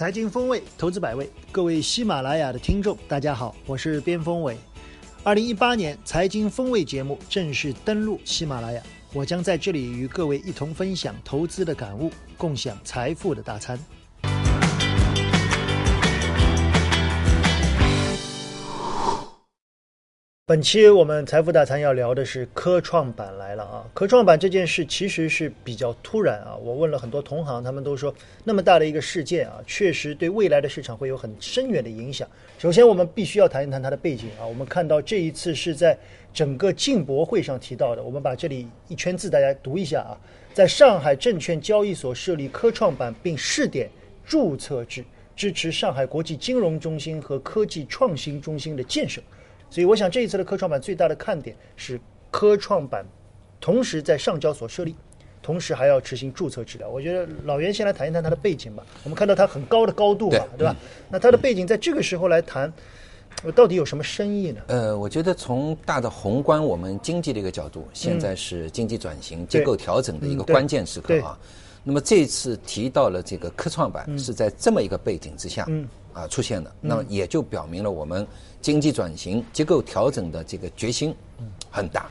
财经风味，投资百味，各位喜马拉雅的听众，大家好，我是边锋伟。二零一八年财经风味节目正式登陆喜马拉雅，我将在这里与各位一同分享投资的感悟，共享财富的大餐。本期我们财富大餐要聊的是科创板来了啊！科创板这件事其实是比较突然啊，我问了很多同行，他们都说那么大的一个事件啊，确实对未来的市场会有很深远的影响。首先，我们必须要谈一谈它的背景啊。我们看到这一次是在整个进博会上提到的，我们把这里一圈字大家读一下啊，在上海证券交易所设立科创板并试点注册制，支持上海国际金融中心和科技创新中心的建设。所以，我想这一次的科创板最大的看点是科创板同时在上交所设立，同时还要执行注册治疗。我觉得老袁先来谈一谈它的背景吧。我们看到它很高的高度嘛，对吧？那它的背景在这个时候来谈，到底有什么深意呢？呃，我觉得从大的宏观我们经济的一个角度，现在是经济转型、结构调整的一个关键时刻啊。那么这次提到了这个科创板是在这么一个背景之下啊出现的，那么也就表明了我们。经济转型、结构调整的这个决心很大，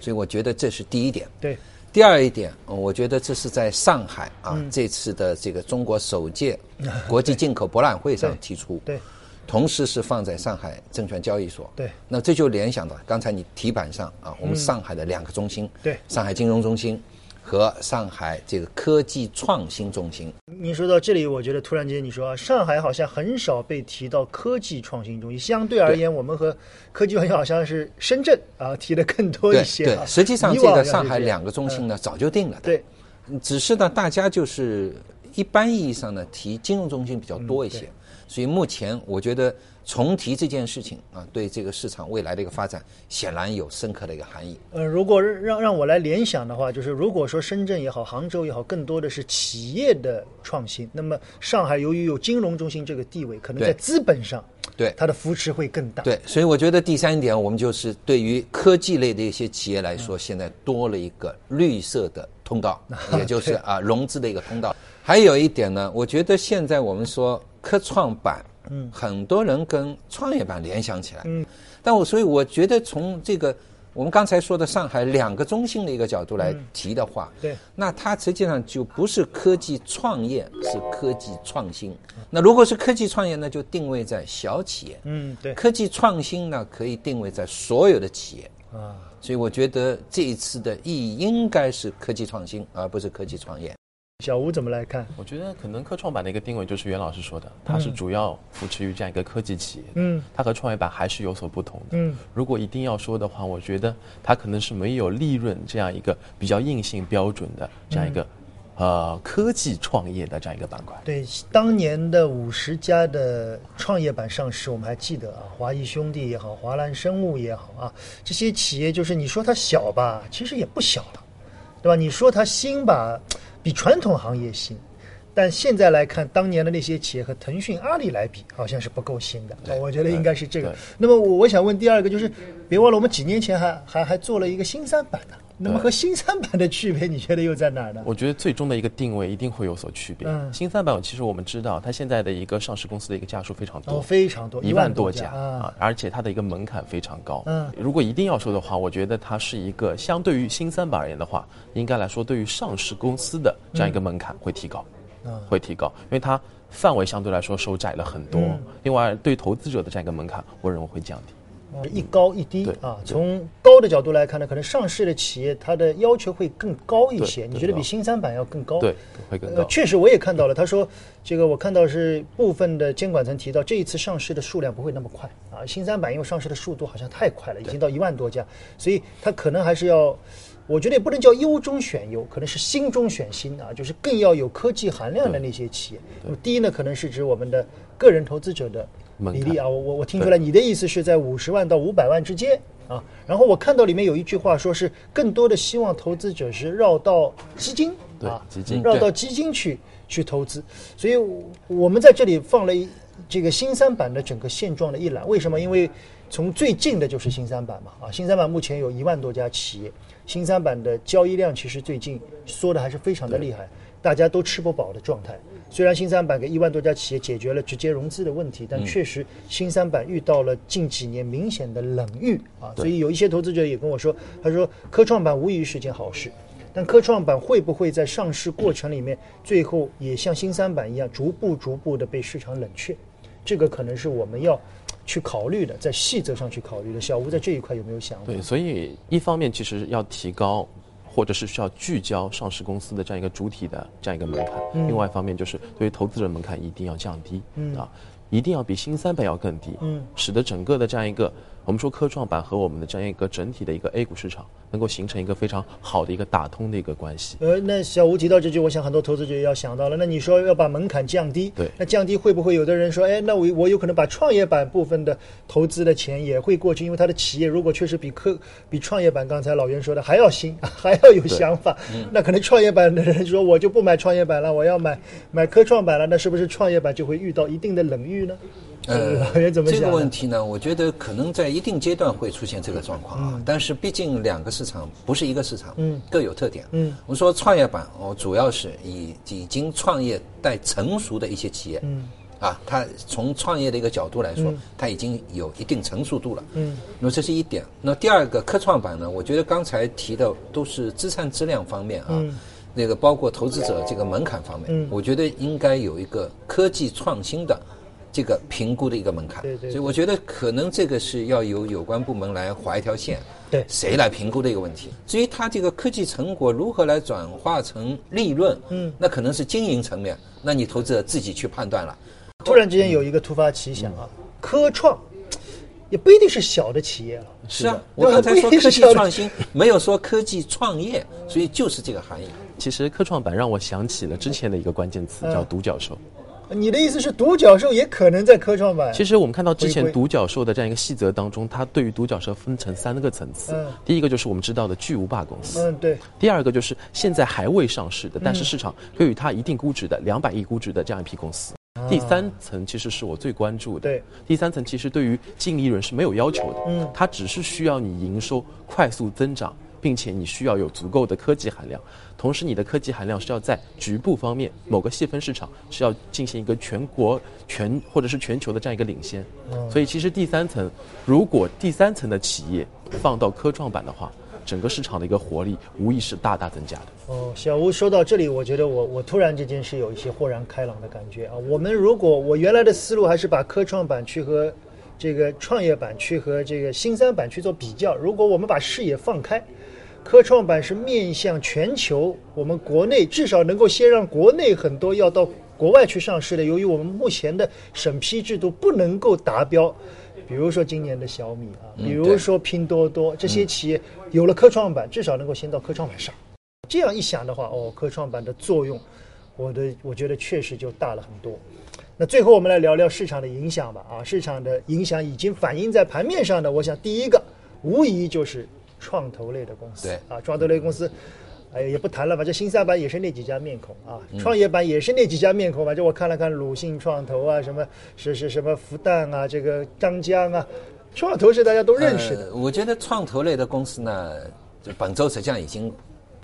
所以我觉得这是第一点。对，第二一点，我觉得这是在上海啊这次的这个中国首届 国际进口博览会上提出，对，同时是放在上海证券交易所。对，那这就联想到刚才你题板上啊，我们上海的两个中心，对，上海金融中心。和上海这个科技创新中心，您说到这里，我觉得突然间你说啊，上海好像很少被提到科技创新中心。相对而言，我们和科技创新好像是深圳啊 提的更多一些。对，实际上这个上海两个中心呢早就定了的。对，只是呢大家就是一般意义上呢提金融中心比较多一些，所以目前我觉得。重提这件事情啊，对这个市场未来的一个发展，显然有深刻的一个含义。呃，如果让让我来联想的话，就是如果说深圳也好，杭州也好，更多的是企业的创新，那么上海由于有金融中心这个地位，可能在资本上，对它的扶持会更大。对，所以我觉得第三点，我们就是对于科技类的一些企业来说，现在多了一个绿色的通道，也就是啊融资的一个通道。还有一点呢，我觉得现在我们说科创板。嗯，很多人跟创业板联想起来，嗯，但我所以我觉得从这个我们刚才说的上海两个中心的一个角度来提的话，对，那它实际上就不是科技创业，是科技创新。那如果是科技创业，那就定位在小企业，嗯，对，科技创新呢可以定位在所有的企业。啊，所以我觉得这一次的意义应该是科技创新，而不是科技创业。小吴怎么来看？我觉得可能科创板的一个定位就是袁老师说的，它是主要扶持于这样一个科技企业。嗯，它和创业板还是有所不同的。嗯，如果一定要说的话，我觉得它可能是没有利润这样一个比较硬性标准的这样一个，呃，科技创业的这样一个板块。对，当年的五十家的创业板上市，我们还记得啊，华谊兄弟也好，华兰生物也好啊，这些企业就是你说它小吧，其实也不小了，对吧？你说它新吧。比传统行业新，但现在来看，当年的那些企业和腾讯、阿里来比，好像是不够新的。我觉得应该是这个。那么我我想问第二个，就是别忘了，我们几年前还还还做了一个新三板呢。那么和新三板的区别，你觉得又在哪儿呢？我觉得最终的一个定位一定会有所区别。嗯，新三板其实我们知道，它现在的一个上市公司的一个家数非常多，非常多，一万多家啊，而且它的一个门槛非常高。嗯，如果一定要说的话，我觉得它是一个相对于新三板而言的话，应该来说对于上市公司的这样一个门槛会提高，会提高，因为它范围相对来说收窄了很多。另外，对投资者的这样一个门槛，我认为会降低。一高一低啊，从高的角度来看呢，可能上市的企业它的要求会更高一些。你觉得比新三板要更高？对，会更高。确实，我也看到了。他说，这个我看到是部分的监管层提到，这一次上市的数量不会那么快啊。新三板因为上市的速度好像太快了，已经到一万多家，所以它可能还是要，我觉得也不能叫优中选优，可能是新中选新啊，就是更要有科技含量的那些企业。那么第一呢，可能是指我们的个人投资者的。比例啊，我我我听出来，你的意思是在五十万到五百万之间啊。然后我看到里面有一句话，说是更多的希望投资者是绕到基金啊，基金绕到基金去去投资。所以我们在这里放了这个新三板的整个现状的一览。为什么？因为从最近的就是新三板嘛啊，新三板目前有一万多家企业，新三板的交易量其实最近缩的还是非常的厉害，大家都吃不饱的状态。虽然新三板给一万多家企业解决了直接融资的问题，但确实新三板遇到了近几年明显的冷遇啊。所以有一些投资者也跟我说，他说科创板无疑是件好事，但科创板会不会在上市过程里面最后也像新三板一样逐步逐步的被市场冷却？这个可能是我们要去考虑的，在细则上去考虑的。小吴在这一块有没有想法？对，所以一方面其实要提高。或者是需要聚焦上市公司的这样一个主体的这样一个门槛，另外一方面就是对于投资者门槛一定要降低，啊，一定要比新三板要更低，使得整个的这样一个。我们说科创板和我们的这样一个整体的一个 A 股市场能够形成一个非常好的一个打通的一个关系。呃，那小吴提到这句，我想很多投资者也要想到了。那你说要把门槛降低，对，那降低会不会有的人说，哎，那我我有可能把创业板部分的投资的钱也会过去，因为他的企业如果确实比科比创业板刚才老袁说的还要新，还要有想法，那可能创业板的人说我就不买创业板了，我要买买科创板了，那是不是创业板就会遇到一定的冷遇呢？呃，这个问题呢，我觉得可能在一定阶段会出现这个状况啊。但是毕竟两个市场不是一个市场，嗯，各有特点。嗯，我说创业板，我，主要是以已经创业带成熟的一些企业，嗯，啊，它从创业的一个角度来说，它已经有一定成熟度了。嗯，那么这是一点。那第二个科创板呢，我觉得刚才提的都是资产质量方面啊，那个包括投资者这个门槛方面，我觉得应该有一个科技创新的。这个评估的一个门槛，所以我觉得可能这个是要由有关部门来划一条线，对，谁来评估的一个问题。至于它这个科技成果如何来转化成利润，嗯，那可能是经营层面，那你投资者自己去判断了。突然之间有一个突发奇想啊，科创也不一定是小的企业了，是啊，我刚才说科技创新，没有说科技创业，所以就是这个含义。其实科创板让我想起了之前的一个关键词，叫独角兽。你的意思是独角兽也可能在科创板？其实我们看到之前独角兽的这样一个细则当中，它对于独角兽分成三个层次。嗯。第一个就是我们知道的巨无霸公司。嗯，对。第二个就是现在还未上市的，但是市场给予它一定估值的两百亿估值的这样一批公司。第三层其实是我最关注的。对。第三层其实对于净利润是没有要求的。嗯。它只是需要你营收快速增长。并且你需要有足够的科技含量，同时你的科技含量是要在局部方面某个细分市场是要进行一个全国全或者是全球的这样一个领先。所以其实第三层，如果第三层的企业放到科创板的话，整个市场的一个活力无疑是大大增加的。哦，小吴说到这里，我觉得我我突然之间是有一些豁然开朗的感觉啊。我们如果我原来的思路还是把科创板去和这个创业板去和这个新三板去做比较，如果我们把视野放开。科创板是面向全球，我们国内至少能够先让国内很多要到国外去上市的，由于我们目前的审批制度不能够达标，比如说今年的小米啊，比如说拼多多这些企业有了科创板，至少能够先到科创板上。这样一想的话，哦，科创板的作用，我的我觉得确实就大了很多。那最后我们来聊聊市场的影响吧。啊，市场的影响已经反映在盘面上的，我想第一个无疑就是。创投类的公司，对啊，创投类公司，哎，也不谈了吧。这新三板也是那几家面孔啊，创业板也是那几家面孔吧。就我看了看，鲁信创投啊，什么是是什么复旦啊，这个张江啊，创投是大家都认识的。我觉得创投类的公司呢，就本周实际上已经，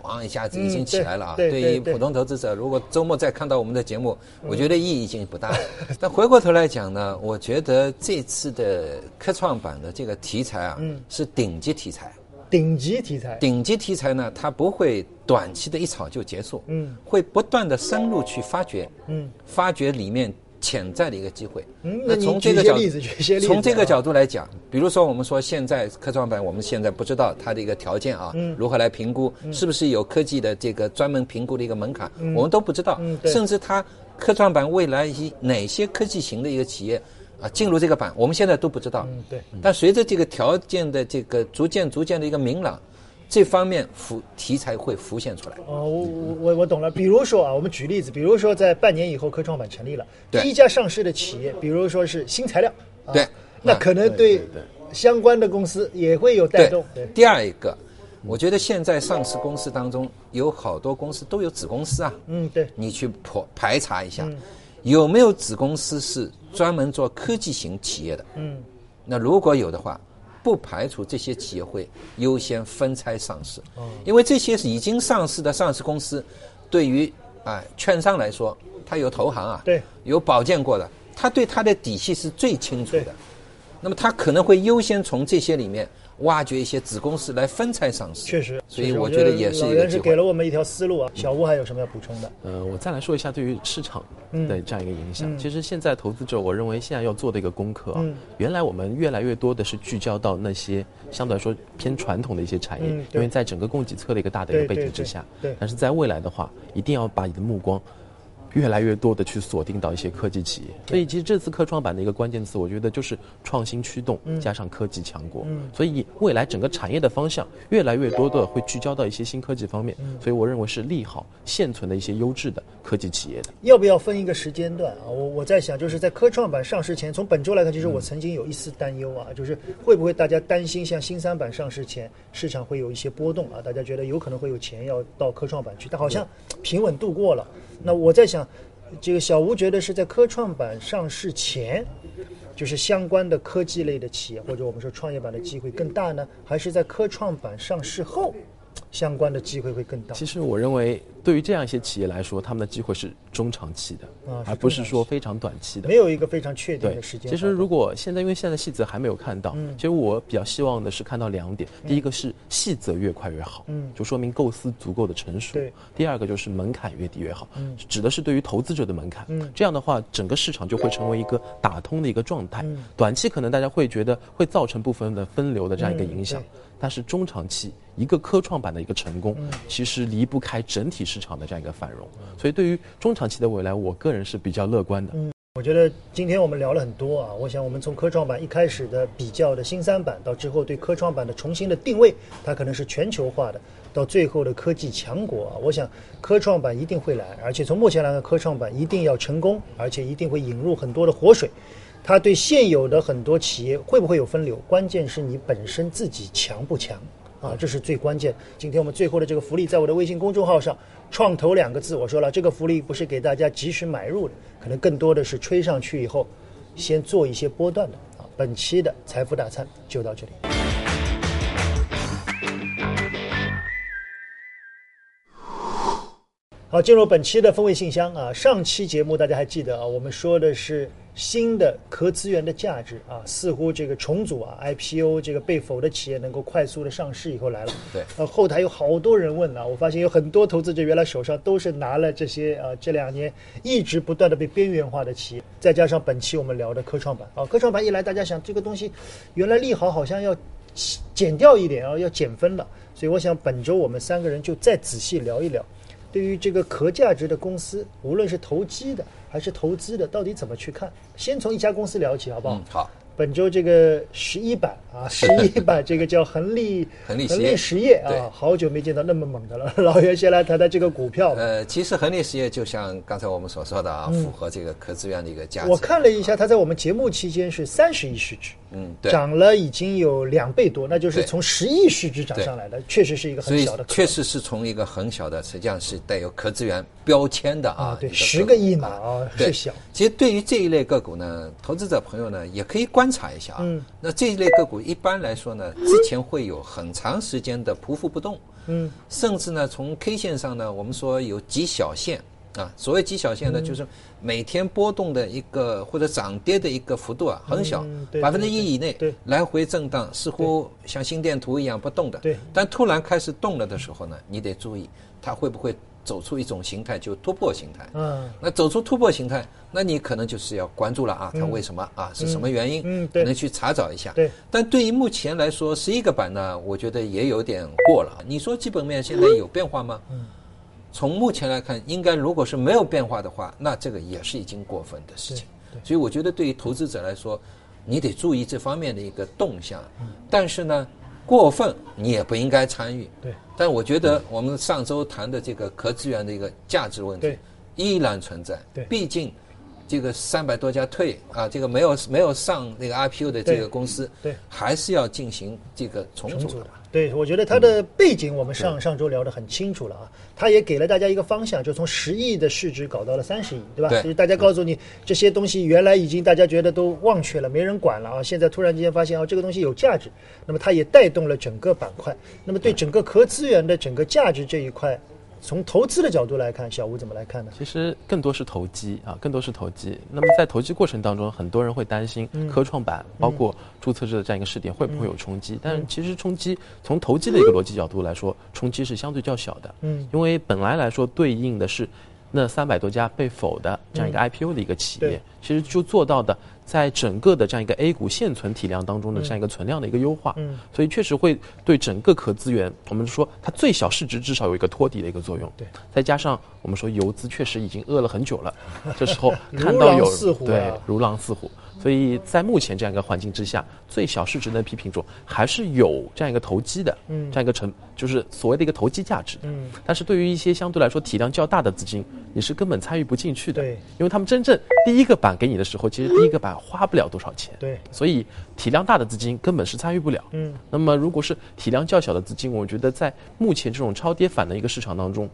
啊一下子已经起来了啊。对于普通投资者，如果周末再看到我们的节目，我觉得意义已经不大。但回过头来讲呢，我觉得这次的科创板的这个题材啊，是顶级题材。顶级题材，顶级题材呢，它不会短期的一炒就结束，嗯，会不断的深入去发掘，嗯，发掘里面潜在的一个机会。嗯，那从这个角度，从这个角度来讲，比如说我们说现在科创板，我们现在不知道它的一个条件啊，如何来评估，是不是有科技的这个专门评估的一个门槛，我们都不知道，甚至它科创板未来以哪些科技型的一个企业。啊，进入这个板，我们现在都不知道。嗯，对。但随着这个条件的这个逐渐、逐渐的一个明朗，这方面浮题材会浮现出来。哦，我我我我懂了。比如说啊，我们举例子，比如说在半年以后，科创板成立了，第一家上市的企业，比如说是新材料，对，那可能对相关的公司也会有带动。对第二一个，我觉得现在上市公司当中有好多公司都有子公司啊。嗯，对。你去排排查一下，有没有子公司是？专门做科技型企业的，嗯，那如果有的话，不排除这些企业会优先分拆上市，哦，因为这些是已经上市的上市公司，对于啊，券商来说，它有投行啊，对，有保荐过的，他对它的底细是最清楚的。那么他可能会优先从这些里面挖掘一些子公司来分拆上市。确实，所以我觉得也是一个是给了我们一条思路啊。小吴还有什么要补充的？呃，我再来说一下对于市场的这样一个影响。其实现在投资者，我认为现在要做的一个功课啊，原来我们越来越多的是聚焦到那些相对来说偏传统的一些产业，因为在整个供给侧的一个大的一个背景之下。对。但是在未来的话，一定要把你的目光。越来越多的去锁定到一些科技企业，所以其实这次科创板的一个关键词，我觉得就是创新驱动加上科技强国。所以未来整个产业的方向越来越多的会聚焦到一些新科技方面，所以我认为是利好现存的一些优质的科技企业的。要不要分一个时间段啊？我我在想，就是在科创板上市前，从本周来看，其实我曾经有一丝担忧啊，就是会不会大家担心像新三板上市前市场会有一些波动啊？大家觉得有可能会有钱要到科创板去，但好像平稳度过了。那我在想。这个小吴觉得是在科创板上市前，就是相关的科技类的企业，或者我们说创业板的机会更大呢，还是在科创板上市后？相关的机会会更大。其实我认为，对于这样一些企业来说，他们的机会是中长期的，啊，而不是说非常短期的。没有一个非常确定的时间。其实如果现在，因为现在细则还没有看到，其实我比较希望的是看到两点：第一个是细则越快越好，嗯，就说明构思足够的成熟；第二个就是门槛越低越好，嗯，指的是对于投资者的门槛。嗯，这样的话，整个市场就会成为一个打通的一个状态。短期可能大家会觉得会造成部分的分流的这样一个影响。但是中长期一个科创板的一个成功，其实离不开整体市市场的这样一个繁荣，所以对于中长期的未来，我个人是比较乐观的。嗯，我觉得今天我们聊了很多啊，我想我们从科创板一开始的比较的新三板，到之后对科创板的重新的定位，它可能是全球化的，到最后的科技强国啊，我想科创板一定会来，而且从目前来看，科创板一定要成功，而且一定会引入很多的活水。它对现有的很多企业会不会有分流？关键是你本身自己强不强啊，这是最关键。今天我们最后的这个福利，在我的微信公众号上“创投”两个字，我说了，这个福利不是给大家及时买入的，可能更多的是吹上去以后，先做一些波段的啊。本期的财富大餐就到这里。好，进入本期的风味信箱啊。上期节目大家还记得啊，我们说的是。新的壳资源的价值啊，似乎这个重组啊，IPO 这个被否的企业能够快速的上市以后来了。对，呃，后台有好多人问啊，我发现有很多投资者原来手上都是拿了这些啊，这两年一直不断的被边缘化的企业，再加上本期我们聊的科创板啊，科创板一来，大家想这个东西原来利好好像要减掉一点啊，要减分了，所以我想本周我们三个人就再仔细聊一聊，对于这个壳价值的公司，无论是投机的。还是投资的，到底怎么去看？先从一家公司聊起，好不好？好。本周这个十一版啊，十一版这个叫恒利 恒利实业啊，好久没见到那么猛的了。老袁先来谈谈这个股票。呃，其实恒利实业就像刚才我们所说的啊，符合这个壳资源的一个价值。我看了一下，它在我们节目期间是三十亿市值，嗯，对涨了已经有两倍多，那就是从十亿市值涨上来的，确实是一个很小的。确实是从一个很小的，实际上是带有壳资源标签的啊。对，十个亿嘛啊，是小。其实对于这一类个股呢，投资者朋友呢也可以。观察一下啊，嗯那这一类个股一般来说呢，之前会有很长时间的匍匐不动，嗯，甚至呢，从 K 线上呢，我们说有极小线啊，所谓极小线呢，就是每天波动的一个或者涨跌的一个幅度啊，很小，百分之一以内，来回震荡，似乎像心电图一样不动的，对，但突然开始动了的时候呢，你得注意它会不会。走出一种形态，就突破形态。嗯，那走出突破形态，那你可能就是要关注了啊，它为什么啊？是什么原因？嗯，可能去查找一下。对。但对于目前来说，十一个板呢，我觉得也有点过了。你说基本面现在有变化吗？嗯。从目前来看，应该如果是没有变化的话，那这个也是已经过分的事情。对。所以我觉得，对于投资者来说，你得注意这方面的一个动向。嗯。但是呢？过分，你也不应该参与。对，但我觉得我们上周谈的这个壳资源的一个价值问题，依然存在。对，毕竟这个三百多家退啊，这个没有没有上那个 IPO 的这个公司，对，还是要进行这个重组的。对，我觉得它的背景我们上上周聊得很清楚了啊，它也给了大家一个方向，就从十亿的市值搞到了三十亿，对吧？就是大家告诉你这些东西原来已经大家觉得都忘却了，没人管了啊，现在突然之间发现啊这个东西有价值，那么它也带动了整个板块，那么对整个壳资源的整个价值这一块从投资的角度来看，小吴怎么来看呢？其实更多是投机啊，更多是投机。那么在投机过程当中，很多人会担心科创板包括注册制的这样一个试点会不会有冲击？但是其实冲击从投机的一个逻辑角度来说，冲击是相对较小的。嗯，因为本来来说对应的是那三百多家被否的这样一个 IPO 的一个企业，其实就做到的。在整个的这样一个 A 股现存体量当中的这样一个存量的一个优化，嗯，所以确实会对整个壳资源，我们说它最小市值至少有一个托底的一个作用，对，再加上我们说游资确实已经饿了很久了，这时候看到有对如狼似虎。所以在目前这样一个环境之下，最小市值的批品种还是有这样一个投机的，嗯，这样一个成就是所谓的一个投机价值，嗯，但是对于一些相对来说体量较大的资金，你是根本参与不进去的，对，因为他们真正第一个板给你的时候，其实第一个板花不了多少钱，对，所以体量大的资金根本是参与不了，嗯，那么如果是体量较小的资金，我觉得在目前这种超跌反的一个市场当中。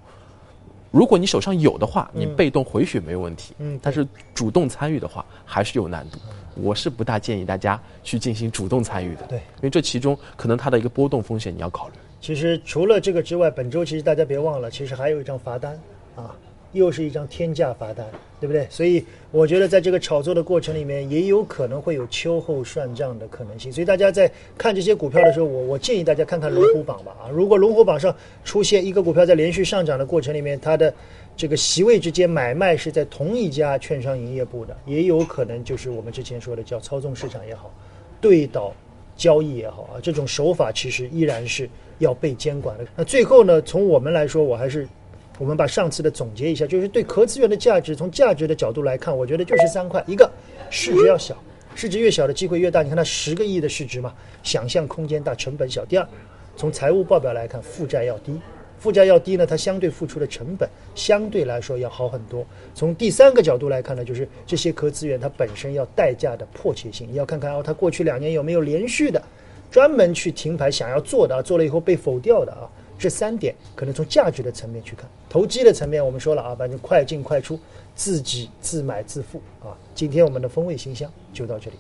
如果你手上有的话，你被动回血没有问题。嗯，但是主动参与的话还是有难度。我是不大建议大家去进行主动参与的。对，因为这其中可能它的一个波动风险你要考虑。其实除了这个之外，本周其实大家别忘了，其实还有一张罚单啊。又是一张天价罚单，对不对？所以我觉得在这个炒作的过程里面，也有可能会有秋后算账的可能性。所以大家在看这些股票的时候，我我建议大家看看龙虎榜吧。啊，如果龙虎榜上出现一个股票在连续上涨的过程里面，它的这个席位之间买卖是在同一家券商营业部的，也有可能就是我们之前说的叫操纵市场也好，对倒交易也好啊，这种手法其实依然是要被监管的。那最后呢，从我们来说，我还是。我们把上次的总结一下，就是对壳资源的价值，从价值的角度来看，我觉得就是三块：一个市值要小，市值越小的机会越大。你看它十个亿的市值嘛，想象空间大，成本小。第二，从财务报表来看，负债要低，负债要低呢，它相对付出的成本相对来说要好很多。从第三个角度来看呢，就是这些壳资源它本身要代价的迫切性，你要看看哦，它过去两年有没有连续的专门去停牌想要做的，做了以后被否掉的啊。这三点可能从价值的层面去看，投机的层面我们说了啊，反正快进快出，自己自买自付啊。今天我们的风味形象就到这里。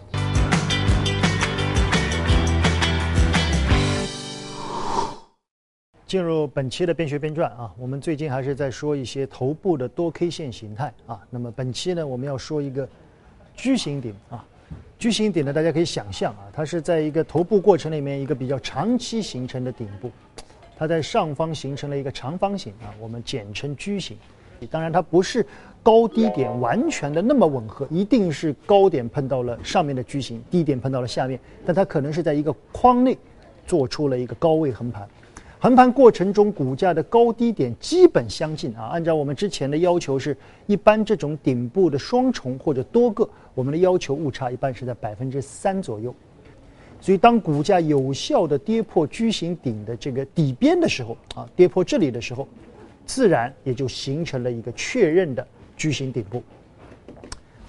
进入本期的边学边赚啊，我们最近还是在说一些头部的多 K 线形态啊。那么本期呢，我们要说一个矩形顶啊，矩形顶呢，大家可以想象啊，它是在一个头部过程里面一个比较长期形成的顶部。它在上方形成了一个长方形啊，我们简称矩形。当然，它不是高低点完全的那么吻合，一定是高点碰到了上面的矩形，低点碰到了下面。但它可能是在一个框内做出了一个高位横盘。横盘过程中，股价的高低点基本相近啊。按照我们之前的要求，是一般这种顶部的双重或者多个，我们的要求误差一般是在百分之三左右。所以，当股价有效的跌破矩形顶的这个底边的时候，啊，跌破这里的时候，自然也就形成了一个确认的矩形顶部。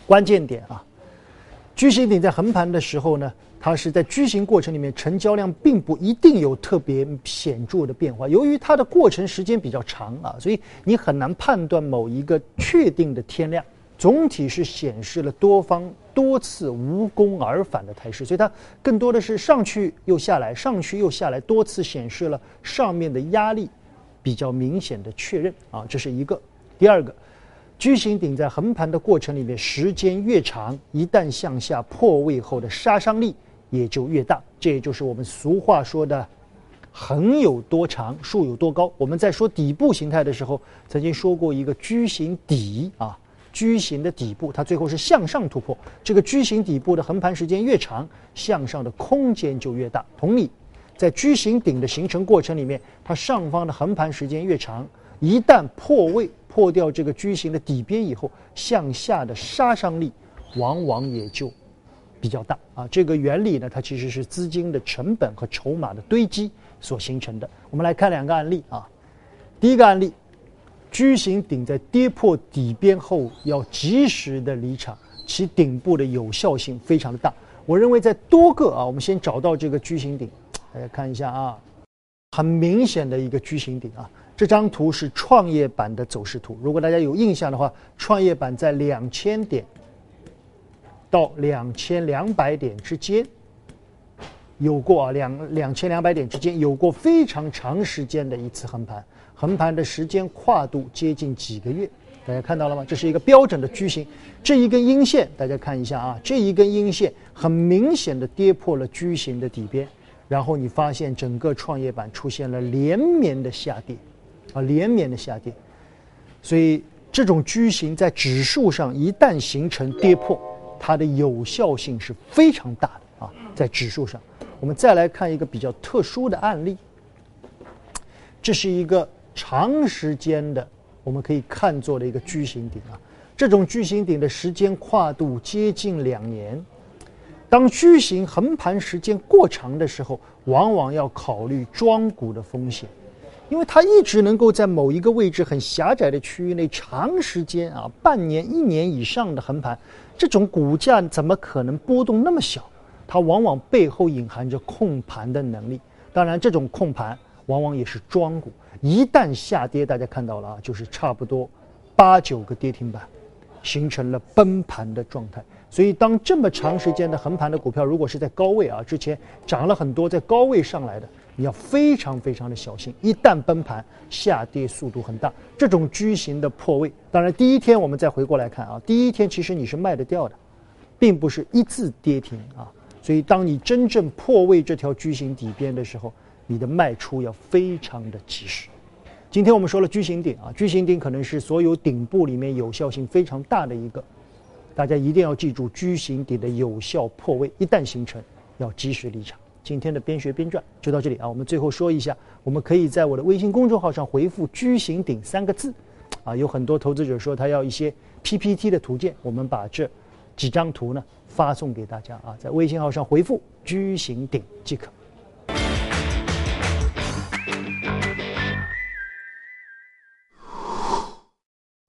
关键点啊，矩形顶在横盘的时候呢，它是在矩形过程里面，成交量并不一定有特别显著的变化。由于它的过程时间比较长啊，所以你很难判断某一个确定的天量。总体是显示了多方多次无功而返的态势，所以它更多的是上去又下来，上去又下来，多次显示了上面的压力比较明显的确认啊，这是一个。第二个，矩形顶在横盘的过程里面，时间越长，一旦向下破位后的杀伤力也就越大，这也就是我们俗话说的“横有多长，竖有多高”。我们在说底部形态的时候，曾经说过一个矩形底啊。矩形的底部，它最后是向上突破。这个矩形底部的横盘时间越长，向上的空间就越大。同理，在矩形顶的形成过程里面，它上方的横盘时间越长，一旦破位破掉这个矩形的底边以后，向下的杀伤力往往也就比较大啊。这个原理呢，它其实是资金的成本和筹码的堆积所形成的。我们来看两个案例啊，第一个案例。矩形顶在跌破底边后，要及时的离场，其顶部的有效性非常的大。我认为在多个啊，我们先找到这个矩形顶，大家看一下啊，很明显的一个矩形顶啊。这张图是创业板的走势图，如果大家有印象的话，创业板在两千点到两千两百点之间有过啊两两千两百点之间有过非常长时间的一次横盘，横盘的时间跨度接近几个月，大家看到了吗？这是一个标准的矩形，这一根阴线大家看一下啊，这一根阴线很明显的跌破了矩形的底边，然后你发现整个创业板出现了连绵的下跌，啊连绵的下跌，所以这种矩形在指数上一旦形成跌破，它的有效性是非常大的啊，在指数上。我们再来看一个比较特殊的案例，这是一个长时间的，我们可以看作的一个矩形顶啊。这种矩形顶的时间跨度接近两年。当矩形横盘时间过长的时候，往往要考虑庄股的风险，因为它一直能够在某一个位置很狭窄的区域内长时间啊，半年、一年以上的横盘，这种股价怎么可能波动那么小？它往往背后隐含着控盘的能力，当然，这种控盘往往也是庄股。一旦下跌，大家看到了啊，就是差不多八九个跌停板，形成了崩盘的状态。所以，当这么长时间的横盘的股票，如果是在高位啊，之前涨了很多，在高位上来的，你要非常非常的小心。一旦崩盘，下跌速度很大。这种矩形的破位，当然第一天我们再回过来看啊，第一天其实你是卖得掉的，并不是一字跌停啊。所以，当你真正破位这条矩形底边的时候，你的卖出要非常的及时。今天我们说了矩形顶啊，矩形顶可能是所有顶部里面有效性非常大的一个，大家一定要记住矩形顶的有效破位，一旦形成，要及时离场。今天的边学边赚就到这里啊，我们最后说一下，我们可以在我的微信公众号上回复“矩形顶”三个字，啊，有很多投资者说他要一些 PPT 的图鉴，我们把这几张图呢。发送给大家啊，在微信号上回复“矩形顶”即可。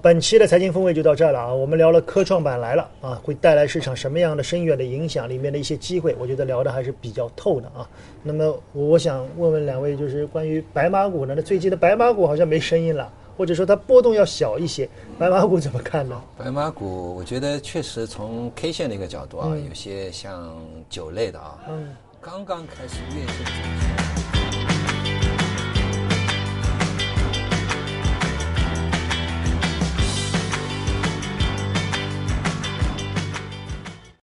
本期的财经风味就到这儿了啊，我们聊了科创板来了啊，会带来市场什么样的深远的影响？里面的一些机会，我觉得聊的还是比较透的啊。那么，我想问问两位，就是关于白马股呢？那最近的白马股好像没声音了。或者说它波动要小一些，白马股怎么看呢？白马股，我觉得确实从 K 线的一个角度啊，有些像酒类的啊，嗯刚刚开始跃升。